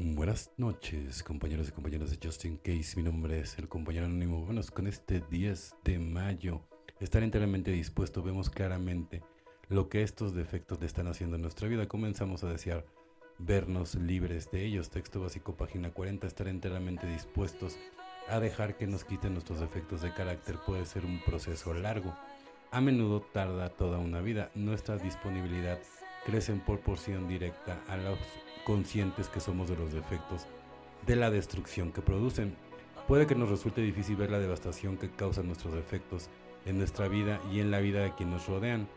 Buenas noches, compañeros y compañeras de Justin Case. Mi nombre es el compañero anónimo. Bueno, con este 10 de mayo, estar enteramente dispuesto, vemos claramente lo que estos defectos le están haciendo en nuestra vida. Comenzamos a desear vernos libres de ellos. Texto básico, página 40. Estar enteramente dispuestos a dejar que nos quiten nuestros defectos de carácter puede ser un proceso largo. A menudo tarda toda una vida. Nuestra disponibilidad crece en proporción directa a los conscientes que somos de los defectos, de la destrucción que producen. Puede que nos resulte difícil ver la devastación que causan nuestros defectos en nuestra vida y en la vida de quienes nos rodean.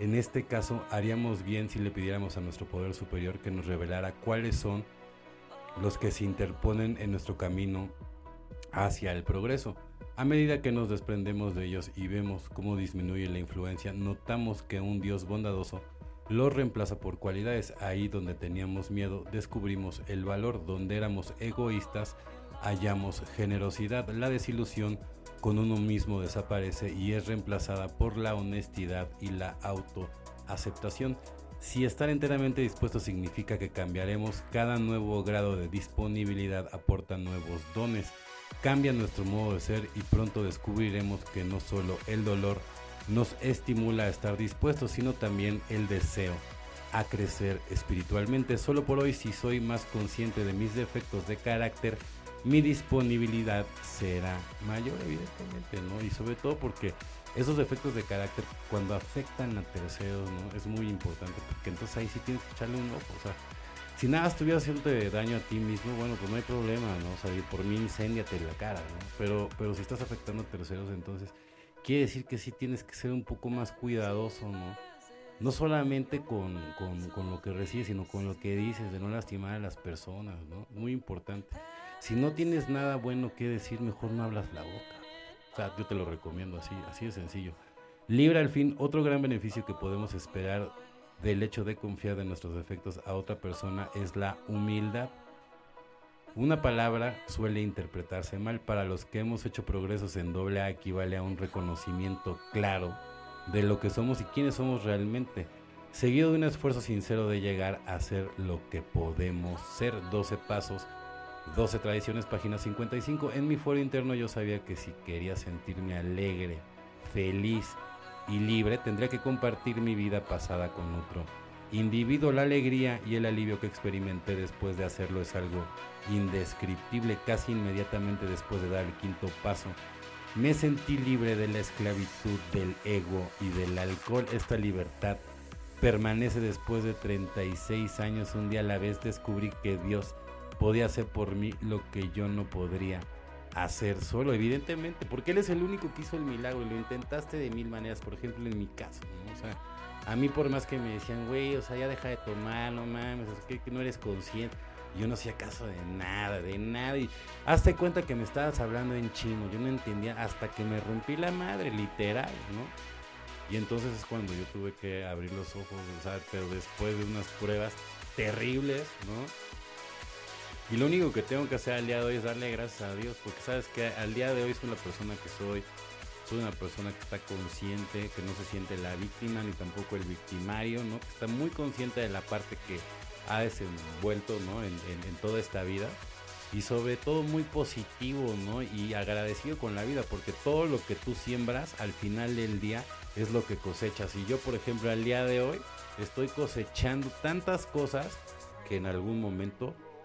En este caso, haríamos bien si le pidiéramos a nuestro poder superior que nos revelara cuáles son los que se interponen en nuestro camino hacia el progreso. A medida que nos desprendemos de ellos y vemos cómo disminuye la influencia, notamos que un Dios bondadoso lo reemplaza por cualidades. Ahí donde teníamos miedo, descubrimos el valor. Donde éramos egoístas, hallamos generosidad. La desilusión con uno mismo desaparece y es reemplazada por la honestidad y la autoaceptación. Si estar enteramente dispuesto significa que cambiaremos, cada nuevo grado de disponibilidad aporta nuevos dones, cambia nuestro modo de ser y pronto descubriremos que no solo el dolor nos estimula a estar dispuestos, sino también el deseo a crecer espiritualmente. Solo por hoy, si soy más consciente de mis defectos de carácter, mi disponibilidad será mayor, evidentemente, ¿no? Y sobre todo porque esos defectos de carácter, cuando afectan a terceros, ¿no? Es muy importante, porque entonces ahí sí tienes que echarle un ojo, o sea, si nada estuviera haciendo daño a ti mismo, bueno, pues no hay problema, ¿no? O sea, por mí incendiate la cara, ¿no? Pero, pero si estás afectando a terceros, entonces quiere decir que sí tienes que ser un poco más cuidadoso, ¿no? No solamente con, con, lo que recibes, sino con lo que dices, de no lastimar a las personas, ¿no? Muy importante. Si no tienes nada bueno que decir, mejor no hablas la boca. O sea, yo te lo recomiendo así, así de sencillo. Libre al fin, otro gran beneficio que podemos esperar del hecho de confiar de nuestros defectos a otra persona es la humildad. Una palabra suele interpretarse mal. Para los que hemos hecho progresos en doble A equivale a un reconocimiento claro de lo que somos y quiénes somos realmente, seguido de un esfuerzo sincero de llegar a ser lo que podemos ser. 12 pasos, 12 tradiciones, página 55. En mi foro interno yo sabía que si quería sentirme alegre, feliz y libre, tendría que compartir mi vida pasada con otro individuo. La alegría y el alivio que experimenté después de hacerlo es algo indescriptible. Casi inmediatamente después de dar el quinto paso, me sentí libre de la esclavitud del ego y del alcohol. Esta libertad permanece después de 36 años. Un día a la vez descubrí que Dios podía hacer por mí lo que yo no podría hacer solo, evidentemente, porque Él es el único que hizo el milagro y lo intentaste de mil maneras, por ejemplo en mi caso, ¿no? O sea, a mí por más que me decían, güey, o sea, ya deja de tomar, no mames, o sea, que, no eres consciente. Yo no hacía caso de nada, de nada. Y hazte cuenta que me estabas hablando en chino. Yo no entendía hasta que me rompí la madre, literal, ¿no? Y entonces es cuando yo tuve que abrir los ojos, o sea, pero después de unas pruebas terribles, ¿no? Y lo único que tengo que hacer al día de hoy es darle gracias a Dios, porque sabes que al día de hoy soy la persona que soy, soy una persona que está consciente, que no se siente la víctima ni tampoco el victimario, ¿no? Que está muy consciente de la parte que ha desenvuelto, ¿no? En, toda esta vida y sobre todo muy positivo, ¿no? Y agradecido con la vida, porque todo lo que tú siembras al final del día es lo que cosechas. Y yo, por ejemplo, al día de hoy estoy cosechando tantas cosas que en algún momento